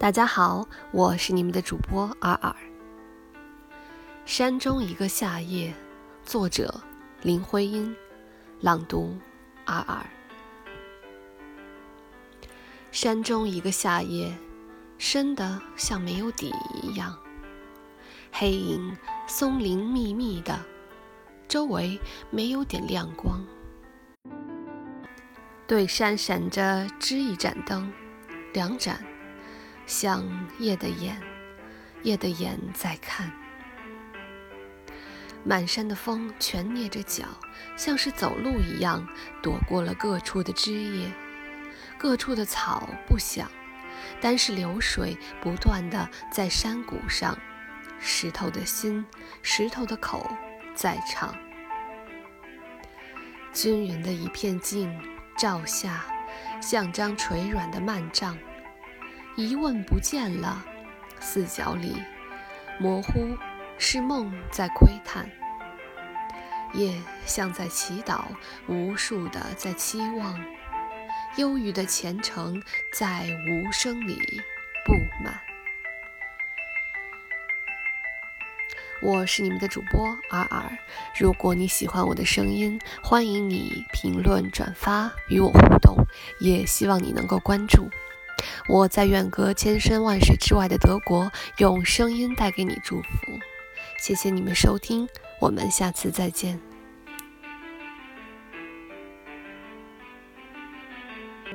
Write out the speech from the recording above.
大家好，我是你们的主播尔尔。山中一个夏夜，作者林徽因，朗读尔尔。山中一个夏夜，深的像没有底一样，黑影松林密密的，周围没有点亮光。对山闪着支一盏灯，两盏，像夜的眼，夜的眼在看。满山的风全蹑着脚，像是走路一样，躲过了各处的枝叶，各处的草不响，单是流水不断的在山谷上，石头的心，石头的口在唱。均匀的一片静。照下，像张垂软的幔帐，疑问不见了。四角里，模糊是梦在窥探。夜像在祈祷，无数的在期望，忧郁的虔诚在无声里布满。我是你们的主播尔尔。如果你喜欢我的声音，欢迎你评论、转发与我互动，也希望你能够关注。我在远隔千山万水之外的德国，用声音带给你祝福。谢谢你们收听，我们下次再见。